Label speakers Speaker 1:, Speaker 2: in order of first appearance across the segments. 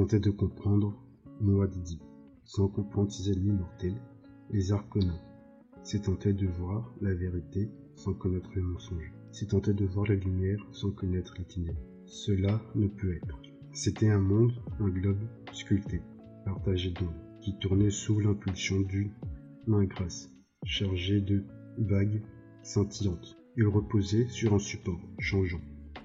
Speaker 1: tentait de comprendre Moaddi, sans comprendre ses ennemis mortels, les Arconins. C'est tenter de voir la vérité sans connaître le mensonge. C'est tenter de voir la lumière sans connaître les ténèbres. Cela ne peut être. C'était un monde, un globe sculpté, partagé d'ombre, qui tournait sous l'impulsion d'une main grasse, chargée de vagues scintillantes. Il reposait sur un support changeant,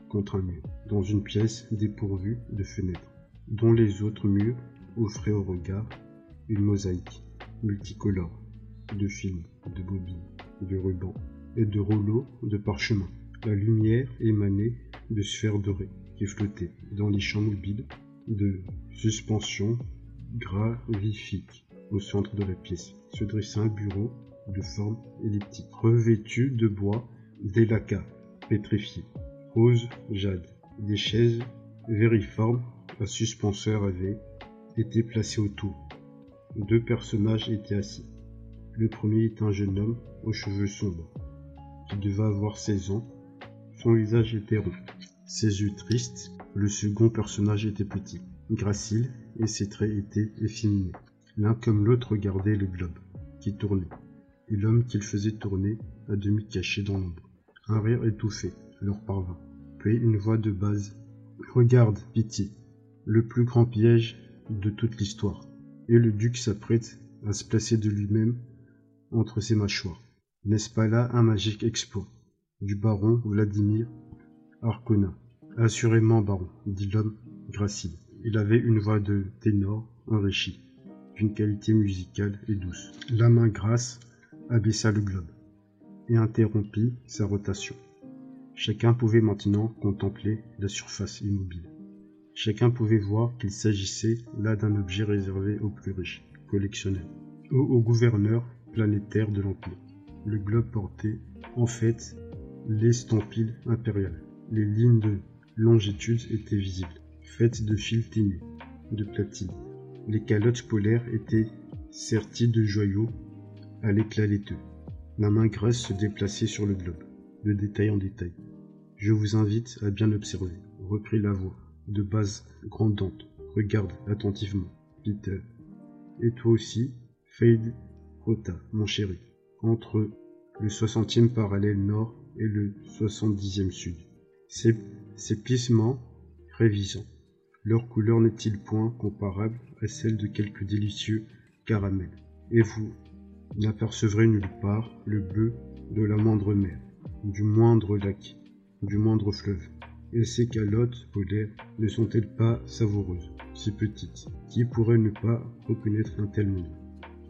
Speaker 1: contre un mur, dans une pièce dépourvue de fenêtres, dont les autres murs offraient au regard une mosaïque multicolore de films, de bobines, de rubans et de rouleaux de parchemin. La lumière émanait de sphères dorées qui flottaient dans les champs mobiles de suspension gravifique. Au centre de la pièce se dressait un bureau de forme elliptique, revêtu de bois d'élacca pétrifié, rose jade. Des chaises vériformes à suspenseur avaient été placées autour. Deux personnages étaient assis. Le premier est un jeune homme aux cheveux sombres, qui devait avoir 16 ans. Son visage était rond, ses yeux tristes. Le second personnage était petit, gracile, et ses traits étaient efféminés. L'un comme l'autre regardait le globe, qui tournait, et l'homme qu'il faisait tourner, à demi caché dans l'ombre. Un rire étouffé leur parvint, puis une voix de base. Regarde, pitié, le plus grand piège de toute l'histoire. Et le duc s'apprête à se placer de lui-même entre ses mâchoires. N'est-ce pas là un magique exploit du baron Vladimir Arcona Assurément, baron, dit l'homme gracile. Il avait une voix de ténor enrichie, d'une qualité musicale et douce. La main grasse abaissa le globe et interrompit sa rotation. Chacun pouvait maintenant contempler la surface immobile. Chacun pouvait voir qu'il s'agissait là d'un objet réservé aux plus riches, collectionneurs, ou aux gouverneurs planétaire de l'Empire. Le globe portait, en fait, l'estampille impériale. Les lignes de longitude étaient visibles, faites de fils ténus, de platine. Les calottes polaires étaient serties de joyaux à l'éclat laiteux. La main grasse se déplaçait sur le globe, de détail en détail. Je vous invite à bien observer, reprit la voix, de base grandante. Regarde attentivement, Peter. Et toi aussi, Fade Rota, mon chéri, entre le soixantième parallèle nord et le soixante-dixième sud. Ces, ces plissements révisants, leur couleur n'est-il point comparable à celle de quelques délicieux caramels? Et vous n'apercevrez nulle part le bleu de la moindre mer, du moindre lac, du moindre fleuve. Et ces calottes polaires ne sont-elles pas savoureuses, si petites Qui pourrait ne pas reconnaître un tel monde?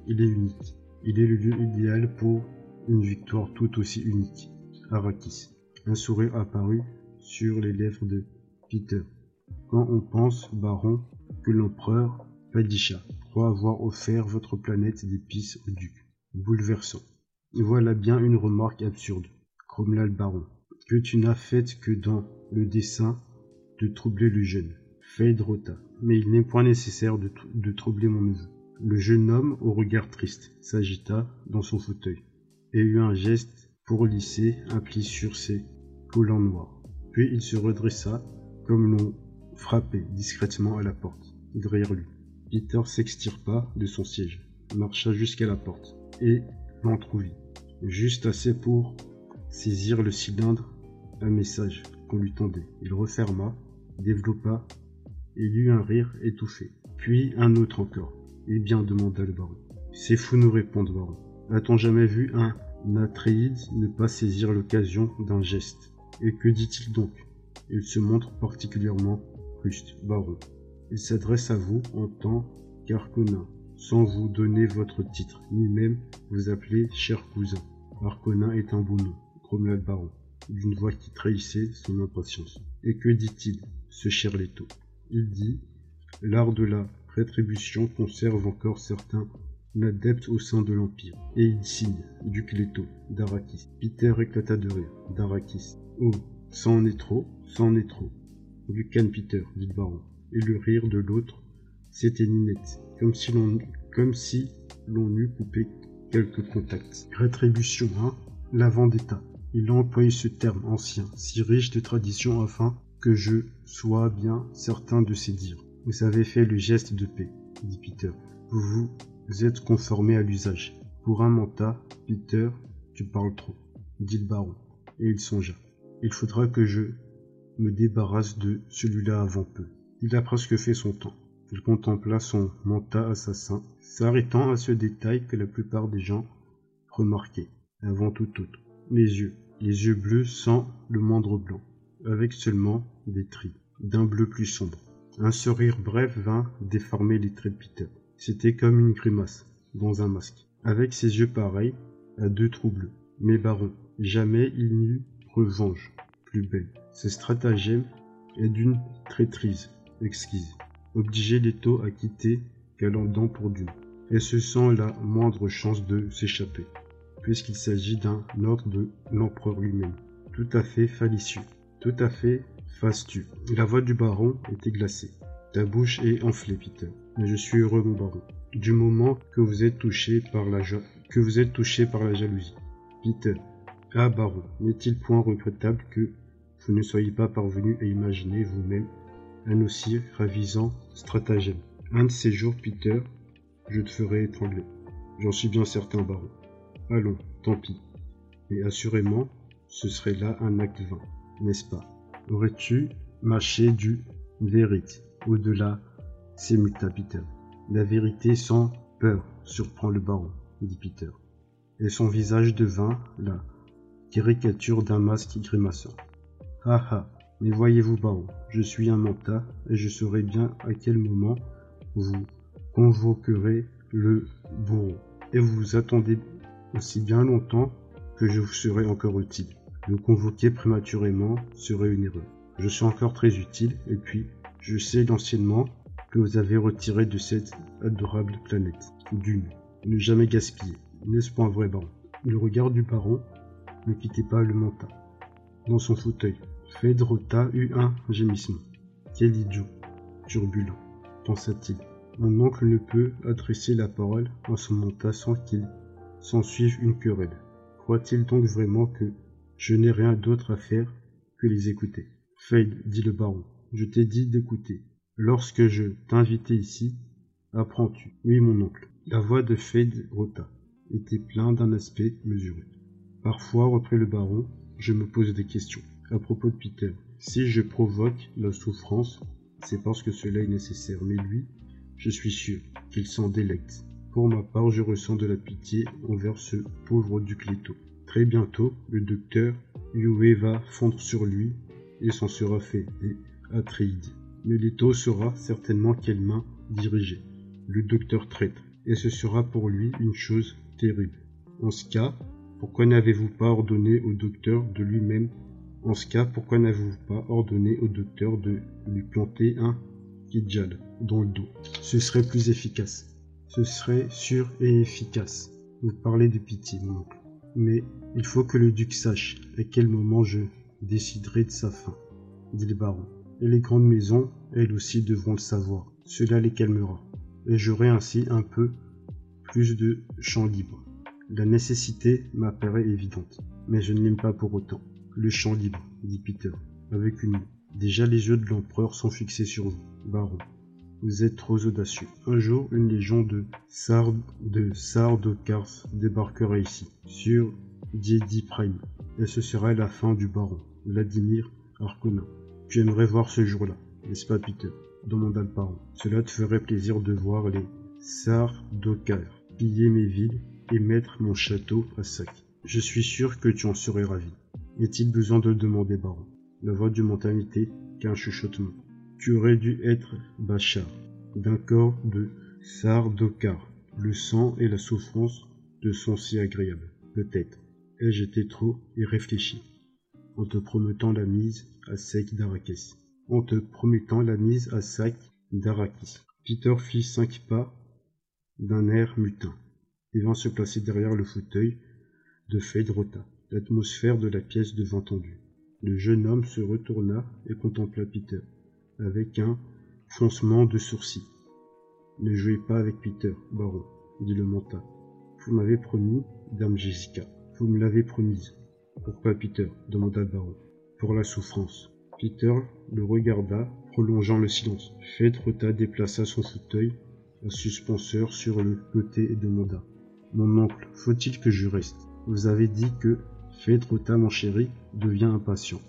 Speaker 1: Il est unique. Il est le lieu idéal pour une victoire tout aussi unique. Arrakis. Un sourire apparut sur les lèvres de Peter. Quand on pense, baron, que l'empereur Padisha croit avoir offert votre planète d'épices au duc. Bouleversant. Voilà bien une remarque absurde, grommela le baron, que tu n'as faite que dans le dessein de troubler le jeune. Phaedrota. Mais il n'est point nécessaire de, troubler mon neveu. Le jeune homme, au regard triste, s'agita dans son fauteuil et eut un geste pour lisser un pli sur ses collants noirs. Puis il se redressa comme l'on frappait discrètement à la porte, derrière lui. Peter s'extirpa de son siège, marcha jusqu'à la porte et l'entrouvit, juste assez pour saisir le cylindre un message qu'on lui tendait. Il referma, développa et eut un rire étouffé, puis un autre encore. Eh bien, demanda le baron. C'est fou nous répondre, baron. A-t-on jamais vu un Atréide ne pas saisir l'occasion d'un geste? Et que dit-il donc? Il se montre particulièrement juste, baron. Il s'adresse à vous en tant qu'Arconin, sans vous donner votre titre, ni même vous appeler cher cousin. Arconin est un beau nom, grommela le baron, d'une voix qui trahissait son impatience. Et que dit-il, ce cher Leto? Il dit L'art de la rétribution conserve encore certains adeptes au sein de l'Empire. Et il signe, Duc Leto, d'Arakis. Peter éclata de rire, d'Arakis. Oh, ça en est trop, ça en est trop. Lucan Peter, dit le baron. Et le rire de l'autre s'éteignit net, comme si l'on si l'on eût coupé quelques contacts. Rétribution, hein? La vendetta. Il a employé ce terme ancien, si riche de tradition afin que je sois bien certain de ses dires. Vous avez fait le geste de paix, dit Peter. Vous vous êtes conformé à l'usage. Pour un manta, Peter, tu parles trop, dit le baron. Et il songea. Il faudra que je me débarrasse de celui-là avant peu. Il a presque fait son temps. Il contempla son manta assassin, s'arrêtant à ce détail que la plupart des gens remarquaient, avant tout autre. Les yeux, les yeux bleus sans le moindre blanc, avec seulement des tris, d'un bleu plus sombre. Un sourire bref vint déformer les traits de Peter. C'était comme une grimace, dans un masque, avec ses yeux pareils à deux trous bleus. Mais baron, jamais il n'eut revanche plus belle. Ce stratagème est d'une traîtrise exquise. Obliger Leto à quitter Galandon pour Dune, et se sent la moindre chance de s'échapper, puisqu'il s'agit d'un ordre de l'empereur lui-même, tout à fait falicieux, tout à fait fastueux. La voix du baron était glacée. Ta bouche est enflée, Peter, mais je suis heureux, mon baron, du moment que vous êtes touché par la, que vous êtes touché par la jalousie. Peter, ah baron, n'est-il point regrettable que vous ne soyez pas parvenu à imaginer vous-même un aussi ravisant stratagème? Un de ces jours, Peter, je te ferai étrangler. J'en suis bien certain, baron. Allons, tant pis. Mais assurément, ce serait là un acte vain, n'est-ce pas? Aurais-tu mâché du vérité Au-delà, c'est muta, Peter? La vérité sans peur surprend le baron, dit Peter. Et son visage devint la caricature d'un masque grimaçant. Ah ah, mais voyez-vous, baron, je suis un mentat et je saurai bien à quel moment vous convoquerez le bourreau. Et vous attendez aussi bien longtemps que je vous serai encore utile. Le convoquer prématurément serait une erreur. Je suis encore très utile et puis je sais l'anciennement que vous avez retiré de cette adorable planète. D'une, ne jamais gaspiller. N'est-ce pas un vrai baron? Le regard du baron ne quittait pas le mentat. Dans son fauteuil, Fedrota eut un gémissement. Quel idiot turbulent, pensa-t-il. Mon oncle ne peut adresser la parole à son monta sans qu'il s'ensuive une querelle? Croit-il donc vraiment que je n'ai rien d'autre à faire que les écouter? Fade, dit le baron, je t'ai dit d'écouter. Lorsque je t'invitais ici, apprends-tu? Oui, mon oncle. La voix de Fade rota, était pleine d'un aspect mesuré. Parfois, reprit le baron, je me pose des questions à propos de Peter. Si je provoque la souffrance, c'est parce que cela est nécessaire. Mais lui, je suis sûr qu'il s'en délecte. Pour ma part, je ressens de la pitié envers ce pauvre duc Leto. Très bientôt, le docteur Yue va fondre sur lui et s'en sera fait et Atreide. Mais Leto saura certainement quelle main diriger. Le docteur traître. Et ce sera pour lui une chose terrible. En ce cas, pourquoi n'avez-vous pas ordonné au docteur de lui-même? En ce cas, pourquoi n'avez-vous pas ordonné au docteur de lui planter un Kidjal dans le dos? Ce serait plus efficace. Ce serait sûr et efficace. Vous parlez de pitié, mon oncle. Mais il faut que le duc sache à quel moment je déciderai de sa fin, dit le baron. Et les grandes maisons, elles aussi, devront le savoir. Cela les calmera. Et j'aurai ainsi un peu plus de champ libre. La nécessité m'apparaît évidente, mais je ne l'aime pas pour autant. Le champ libre, dit Peter, avec une Déjà les yeux de l'empereur sont fixés sur vous, baron. Vous êtes trop audacieux. Un jour, une légion de Sard de Sardocars débarquera ici, sur Diedi Prime, et ce sera la fin du baron, Vladimir Arcona. Tu aimerais voir ce jour-là, n'est-ce pas, Peter? demanda le baron. Cela te ferait plaisir de voir les Sardocars piller mes villes et mettre mon château à sac. Je suis sûr que tu en serais ravi. Est-il besoin de le demander, baron? La voix du montagne était qu'un chuchotement. Tu aurais dû être Bachar, d'un corps de Sardokar. Le sang et la souffrance te sont si agréables. Peut-être. Ai-je été trop irréfléchi en te promettant la mise à sec d'Arakis. En te promettant la mise à sac d'Arakis. Peter fit cinq pas d'un air mutin et vint se placer derrière le fauteuil de Fedrota. L'atmosphère de la pièce devint tendue. Le jeune homme se retourna et contempla Peter, avec un froncement de sourcils. Ne jouez pas avec Peter, baron, dit le mentat. Vous m'avez promis, dame Jessica. Vous me l'avez promise. Pourquoi Peter? demanda le baron. Pour la souffrance. Peter le regarda prolongeant le silence. Fedrota déplaça son fauteuil à suspenseur sur le côté et demanda. Mon oncle, faut-il que je reste? Vous avez dit que Fedrota, mon chéri, devient impatient,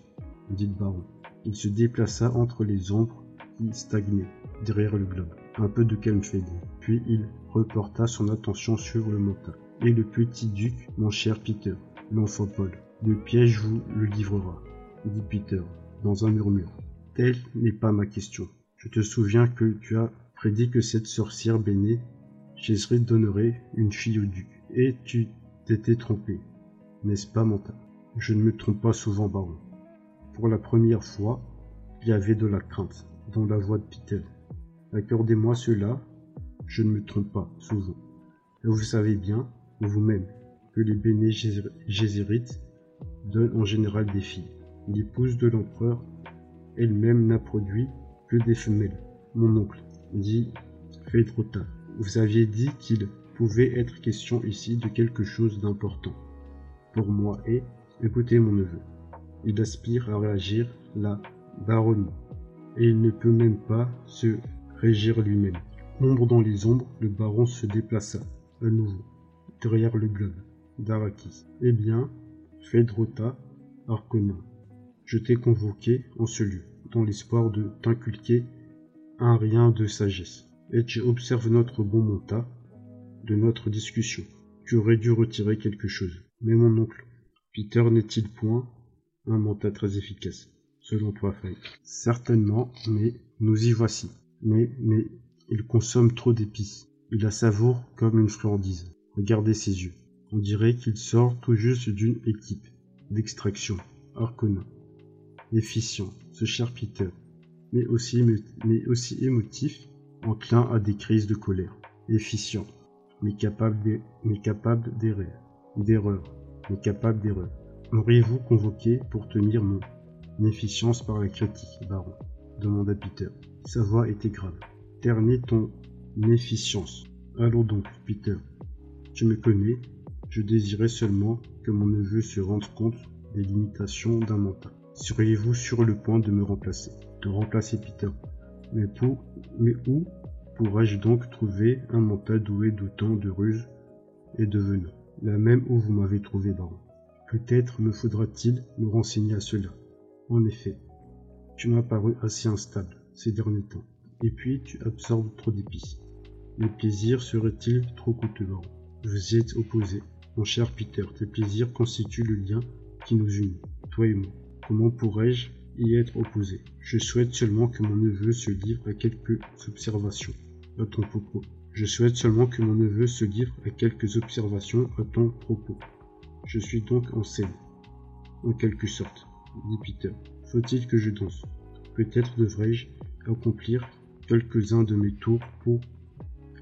Speaker 1: dit le baron. Il se déplaça entre les ombres qui stagnaient derrière le globe. Un peu de calme faible. Puis il reporta son attention sur le monta. Et le petit duc, mon cher Peter, l'enfant Paul. Le piège vous le livrera, dit Peter, dans un murmure. Telle n'est pas ma question. Je te souviens que tu as prédit que cette sorcière Béné Jésus donnerait une fille au duc. Et tu t'étais trompé, n'est-ce pas, Monta Je ne me trompe pas souvent, baron. Pour la première fois, il y avait de la crainte dans la voix de Peter. Accordez-moi cela, je ne me trompe pas souvent. Vous savez bien, vous-même, que les Béné Jézérites donnent en général des filles. L'épouse de l'empereur elle-même n'a produit que des femelles. Mon oncle, dit Fedrota, vous aviez dit qu'il pouvait être question ici de quelque chose d'important. Pour moi et, écoutez mon neveu, il aspire à réagir la baronnie, et il ne peut même pas se régir lui-même. Ombre dans les ombres, le baron se déplaça, à nouveau, derrière le globe d'Arakis. Eh bien, Fedrota, Arconin, je t'ai convoqué en ce lieu, dans l'espoir de t'inculquer un rien de sagesse. Et tu observes notre bon monta de notre discussion. Tu aurais dû retirer quelque chose. Mais mon oncle, Peter n'est-il point un monta très efficace, selon toi, Frank Certainement, mais nous y voici. Mais, mais, il consomme trop d'épices. Il la savoure comme une friandise. Regardez ses yeux. On dirait qu'il sort tout juste d'une équipe d'extraction. Arcona. Efficient, ce cher Peter mais aussi, mais aussi émotif, enclin à des crises de colère, efficient, mais capable d'erreur, d'erreur, mais capable d'erreur. M'auriez-vous convoqué pour tenir mon efficience par la critique, baron demanda Peter. Sa voix était grave. Ternis ton efficience. Allons donc, Peter. Tu me connais, je désirais seulement que mon neveu se rende compte des limitations d'un mental. Seriez-vous sur le point de me remplacer? Remplacer Peter. Mais, où pourrais-je donc trouver un mental doué d'autant de ruse et de venin La même où vous m'avez trouvé, baron. Peut-être me faudra-t-il me renseigner à cela. En effet, tu m'as paru assez instable ces derniers temps. Et puis tu absorbes trop d'épices. Mes plaisirs seraient-ils trop coûteux, Vous y êtes opposé. Mon cher Peter, tes plaisirs constituent le lien qui nous unit, toi et moi. Comment pourrais-je y être opposé. Je souhaite seulement que mon neveu se livre à quelques observations à ton propos. Je souhaite seulement que mon neveu se livre à quelques observations à ton propos. Je suis donc en scène, en quelque sorte, dit Peter. Faut-il que je danse? Peut-être devrais-je accomplir quelques-uns de mes tours pour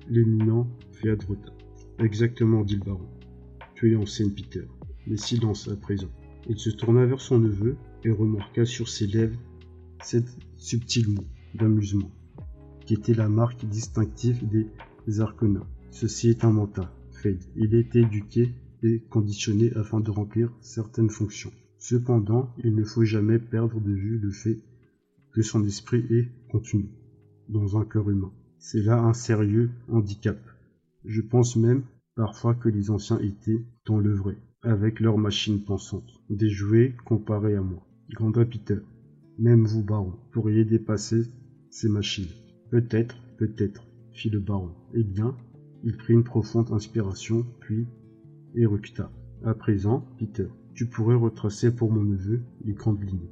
Speaker 1: l'éminent Féadrota. Exactement, dit le baron. Tu es en scène, Peter. Mais silence à présent? Il se tourna vers son neveu et remarqua sur ses lèvres cette subtil d'amusement, qui était la marque distinctive des Arconins. Ceci est un mentat, Fade. Il est éduqué et conditionné afin de remplir certaines fonctions. Cependant, il ne faut jamais perdre de vue le fait que son esprit est contenu dans un cœur humain. C'est là un sérieux handicap. Je pense même parfois que les anciens étaient dans le vrai, avec leurs machines pensantes, des jouets comparés à moi. Granda Peter. Même vous, baron, pourriez dépasser ces machines. Peut-être, peut-être, fit le baron. Eh bien, il prit une profonde inspiration, puis éructa. À présent, Peter, tu pourrais retracer pour mon neveu les grandes lignes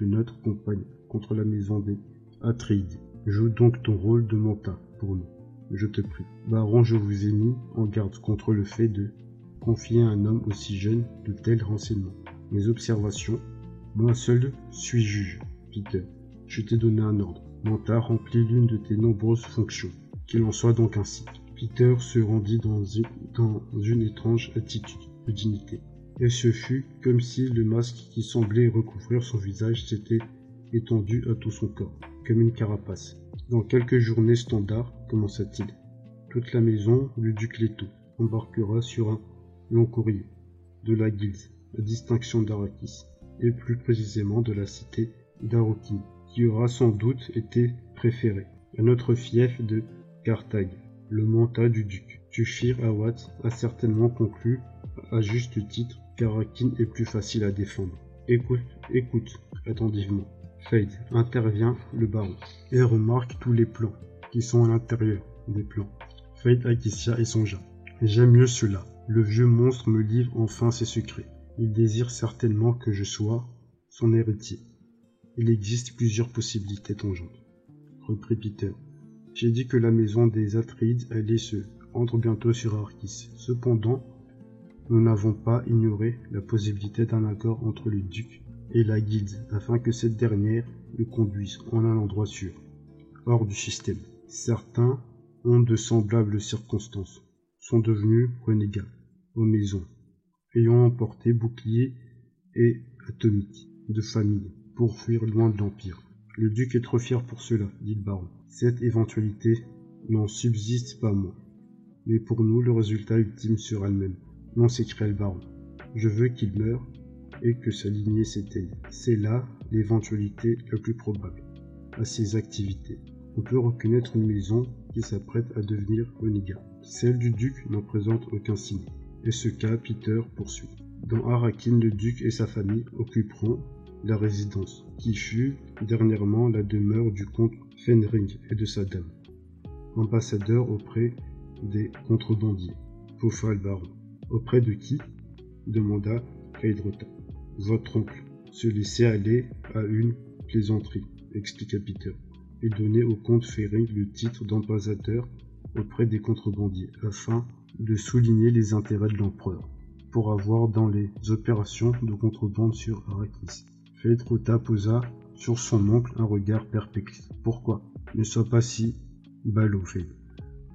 Speaker 1: de notre campagne contre la maison des Atreides. Joue donc ton rôle de monta pour nous, je te prie. Baron, je vous ai mis en garde contre le fait de confier à un homme aussi jeune de tels renseignements. Mes observations moi seul suis juge, Peter. Je t'ai donné un ordre. Manta remplit l'une de tes nombreuses fonctions. Qu'il en soit donc ainsi. Peter se rendit dans une, étrange attitude de dignité. Et ce fut comme si le masque qui semblait recouvrir son visage s'était étendu à tout son corps, comme une carapace. Dans quelques journées standards, commença-t-il, toute la maison du duc Leto embarquera sur un long courrier de la guilde, la distinction d'Arakis et plus précisément de la cité d'Arokin, qui aura sans doute été préféré à notre fief de Carthage, le mandat du duc. Tushir Awad a certainement conclu, à juste titre, qu'Arakin est plus facile à défendre. Écoute, écoute, attentivement. Fade, intervient le baron, et remarque tous les plans qui sont à l'intérieur des plans. Fade acquiesça et songea. J'aime mieux cela. Le vieux monstre me livre enfin ses secrets. Il désire certainement que je sois son héritier. Il existe plusieurs possibilités tangentes. Reprit Peter. J'ai dit que la maison des Atrides allait se rendre bientôt sur Arrakis. Cependant, nous n'avons pas ignoré la possibilité d'un accord entre le duc et la guilde afin que cette dernière le conduise en un endroit sûr, hors du système. Certains ont de semblables circonstances, sont devenus renégats aux maisons, ayant emporté boucliers et atomiques de famille pour fuir loin de l'Empire. Le duc est trop fier pour cela, dit le baron. Cette éventualité n'en subsiste pas moins. Mais pour nous, le résultat ultime sera le même. Non, s'écria le baron. Je veux qu'il meure et que sa lignée s'éteigne. C'est là l'éventualité la plus probable à ses activités. On peut reconnaître une maison qui s'apprête à devenir renégat. Celle du duc n'en présente aucun signe. Et ce cas, Peter poursuit. Dans Arakin, le duc et sa famille occuperont la résidence, qui fut dernièrement la demeure du comte Fenring et de sa dame, ambassadeur auprès des contrebandiers. Pouffa le baron. Auprès de qui demanda Kaidrota. Votre oncle se laissait aller à une plaisanterie, expliqua Peter, et donnait au comte Fenring le titre d'ambassadeur auprès des contrebandiers, afin de souligner les intérêts de l'empereur, pour avoir dans les opérations de contrebande sur Arrakis. Feydrota posa sur son oncle un regard perplexe. Pourquoi Ne sois pas si ballot.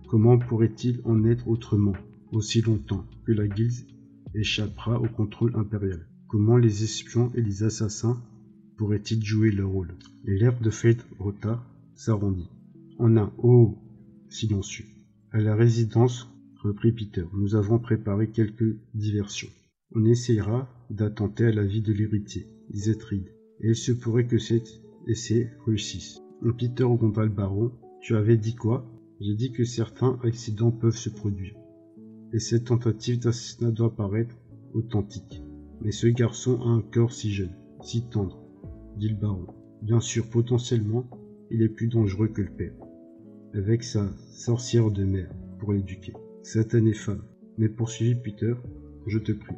Speaker 1: Comment pourrait-il en être autrement, aussi longtemps que la guilde échappera au contrôle impérial? Comment les espions et les assassins pourraient-ils jouer leur rôle? Les lèvres de Fate Rota s'arrondit. En un oh silencieux. À la résidence, reprit Peter, nous avons préparé quelques diversions. On essayera d'attenter à la vie de l'héritier, disait et il se pourrait que cet essai réussisse. Peter gronda le baron. Tu avais dit quoi? J'ai dit que certains accidents peuvent se produire. Et cette tentative d'assassinat doit paraître authentique. Mais ce garçon a un corps si jeune, si tendre, dit le baron. Bien sûr, potentiellement, il est plus dangereux que le père. Avec sa sorcière de mère pour l'éduquer. Satanée femme. Mais poursuivit Peter, je te prie.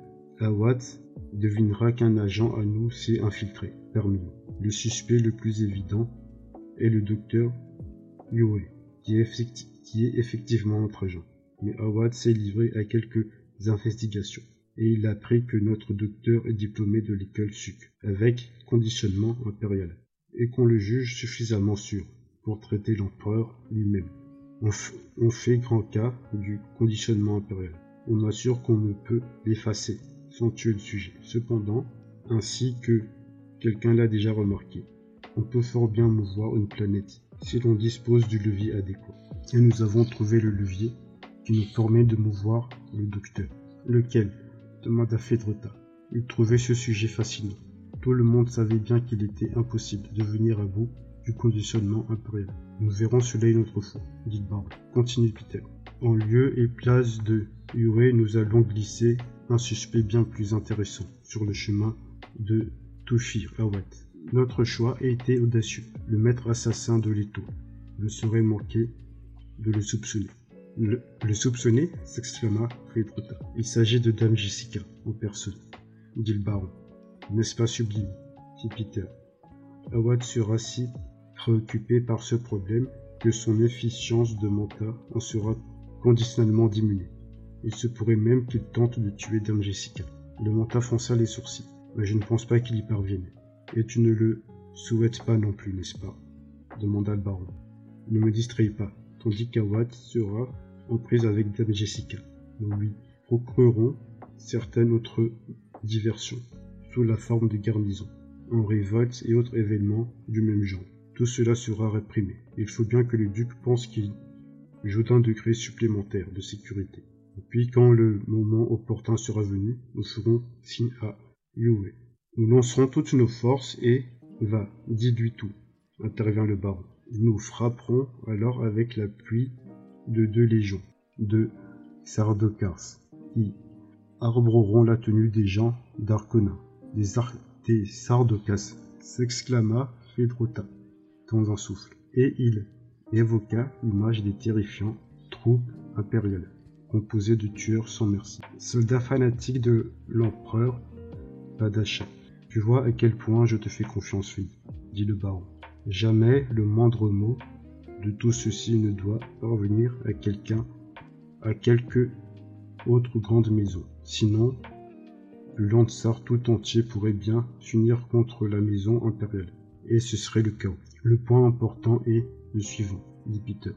Speaker 1: Devinera qu'un agent à nous s'est infiltré parmi nous. Le suspect le plus évident est le docteur Yue, qui est, effectivement notre agent. Mais Awad s'est livré à quelques investigations et il a appris que notre docteur est diplômé de l'école SUC, avec conditionnement impérial, et qu'on le juge suffisamment sûr pour traiter l'empereur lui-même. On, fait grand cas du conditionnement impérial. On assure qu'on ne peut l'effacer tuer le sujet. Cependant, ainsi que quelqu'un l'a déjà remarqué, on peut fort bien mouvoir une planète si l'on dispose du levier adéquat. Et nous avons trouvé le levier qui nous permet de mouvoir le docteur. Lequel? demanda Fedrota. Il trouvait ce sujet fascinant. Tout le monde savait bien qu'il était impossible de venir à bout du conditionnement impérial. Nous verrons cela une autre fois, dit Baron. Continue Peter. En lieu et place de Yue, nous allons glisser un suspect bien plus intéressant sur le chemin de Tushir Awad. Notre choix a été audacieux. Le maître assassin de Leto ne saurait manquer de le soupçonner. Le, soupçonner s'exclama Fredrota. Il s'agit de Dame Jessica, en personne, dit le baron. N'est-ce pas sublime dit Peter. Awad sera si préoccupé par ce problème que son efficience de mentat en sera conditionnellement diminuée. Il se pourrait même qu'il tente de tuer Dame Jessica. Le mentat fronça les sourcils, mais je ne pense pas qu'il y parvienne. Et tu ne le souhaites pas non plus, n'est-ce pas? demanda le baron. Ne me distraye pas, tandis qu'Awad sera en prise avec Dame Jessica. Nous lui procurerons certaines autres diversions, sous la forme de garnison, en révolte et autres événements du même genre. Tout cela sera réprimé. Il faut bien que le duc pense qu'il joue d'un degré supplémentaire de sécurité. Puis quand le moment opportun sera venu, nous ferons signe à Yue. Nous lancerons toutes nos forces et va, dis-lui tout. intervient le baron. Nous frapperons alors avec la pluie de deux légions, de Sardocars, qui arboreront la tenue des gens d'Arcona, des, Ar des Sardocas, s'exclama Fedrota dans un souffle, et il évoqua l'image des terrifiants troupes impériales, composées de tueurs sans merci, soldats fanatiques de l'empereur Padasha. Tu vois à quel point je te fais confiance, fille, dit le baron. Jamais le moindre mot de tout ceci ne doit parvenir à quelqu'un, à quelque autre grande maison. Sinon, le Landsar tout entier pourrait bien s'unir contre la maison impériale. Et ce serait le chaos. Le point important est le suivant, dit Peter.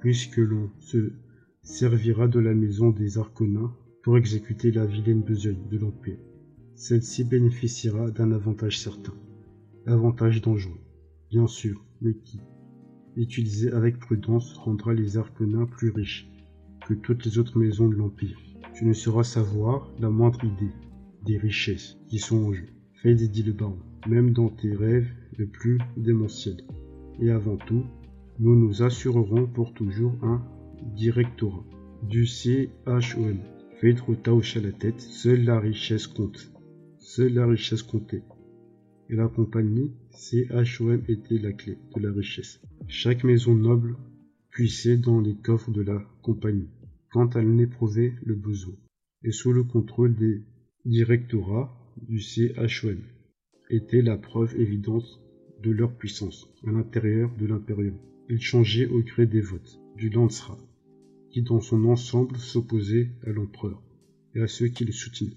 Speaker 1: Puisque l'on se servira de la maison des Arconins pour exécuter la vilaine besogne de l'Empire, celle-ci bénéficiera d'un avantage certain. Avantage dangereux, bien sûr, mais qui, utilisé avec prudence, rendra les Arconins plus riches que toutes les autres maisons de l'Empire. Tu ne sauras savoir la moindre idée des richesses qui sont en jeu. Fais dit le baron, même dans tes rêves les plus démentiels. Et avant tout, nous nous assurerons pour toujours un directorat du CHOM. Fade hocha la tête, seule la richesse compte. Seule la richesse comptait. Et la compagnie CHOM était la clé de la richesse. Chaque maison noble puissait dans les coffres de la compagnie, quand elle n'éprouvait le besoin, et sous le contrôle des directorats du CHOM, était la preuve évidente de leur puissance à l'intérieur de l'impérium. Ils changeaient au gré des votes du Lancera, qui dans son ensemble s'opposait à l'empereur et à ceux qui le soutenaient.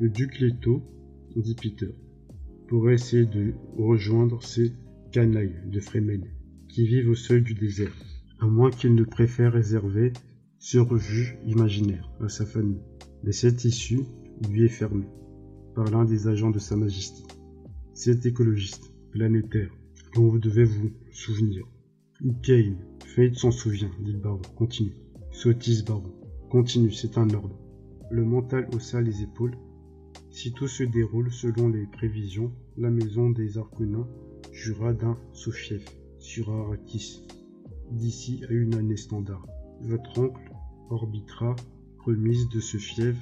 Speaker 1: Le duc Leto, dit Peter, pourrait essayer de rejoindre ces canailles de Fremen qui vivent au seuil du désert, à moins qu'il ne préfère réserver ce refuge imaginaire à sa famille. Mais cette issue lui est fermée par l'un des agents de Sa Majesté. C'est écologiste, planétaire, dont vous devez vous souvenir. Kane, Fate s'en souvient, dit le baron. Continue. Sottise, baron. Continue, c'est un ordre. Le mental haussa les épaules. Si tout se déroule selon les prévisions, la maison des Arconins jura d'un sous-fief sur Arrakis d'ici à une année standard. Votre oncle orbitera remise de ce fief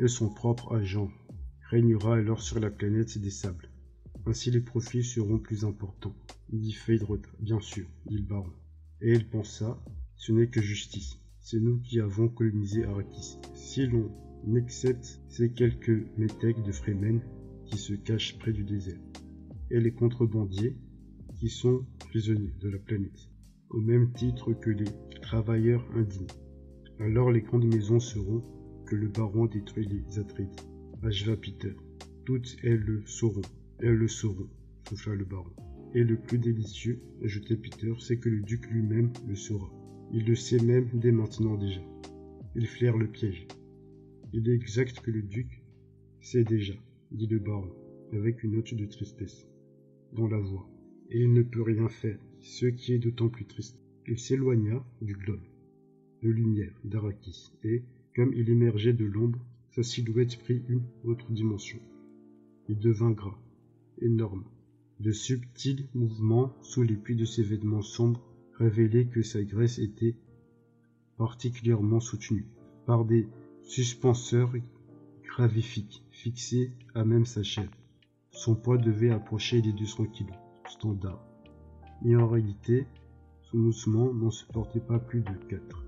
Speaker 1: et son propre agent régnera alors sur la planète des sables. Ainsi les profits seront plus importants, dit Phaedrota. Bien sûr, dit le baron. Et il pensa, ce n'est que justice. C'est nous qui avons colonisé Arrakis. Si l'on accepte ces quelques métèques de Fremen qui se cachent près du désert, et les contrebandiers qui sont prisonniers de la planète, au même titre que les travailleurs indignes. Alors les grandes maisons seront que le baron détruit les Atreides. Acheva Peter. Toutes elles le sauront. Elles le sauront, souffla le baron. Et le plus délicieux, ajoutait Peter, c'est que le duc lui-même le saura. Il le sait même dès maintenant déjà. Il flaire le piège. Il est exact que le duc sait déjà, dit le baron, avec une note de tristesse dans la voix. Et il ne peut rien faire, ce qui est d'autant plus triste. Il s'éloigna du globe de lumière d'Arakis, et, comme il émergeait de l'ombre, sa silhouette prit une autre dimension. Il devint gras, énorme. De subtils mouvements sous les plis de ses vêtements sombres révélaient que sa graisse était particulièrement soutenue par des suspenseurs gravifiques fixés à même sa chair. Son poids devait approcher les 200 kilos, standard. Mais en réalité, son osement n'en supportait pas plus de 4,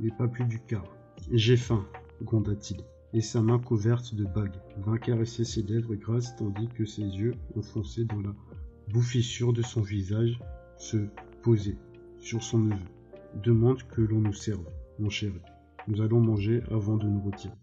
Speaker 1: mais pas plus du quart. J'ai faim, gronda-t-il et sa main couverte de bagues vint caresser ses lèvres grasses tandis que ses yeux, enfoncés dans la bouffissure de son visage, se posaient sur son neveu. Demande que l'on nous serve, mon chéri. Nous allons manger avant de nous retirer.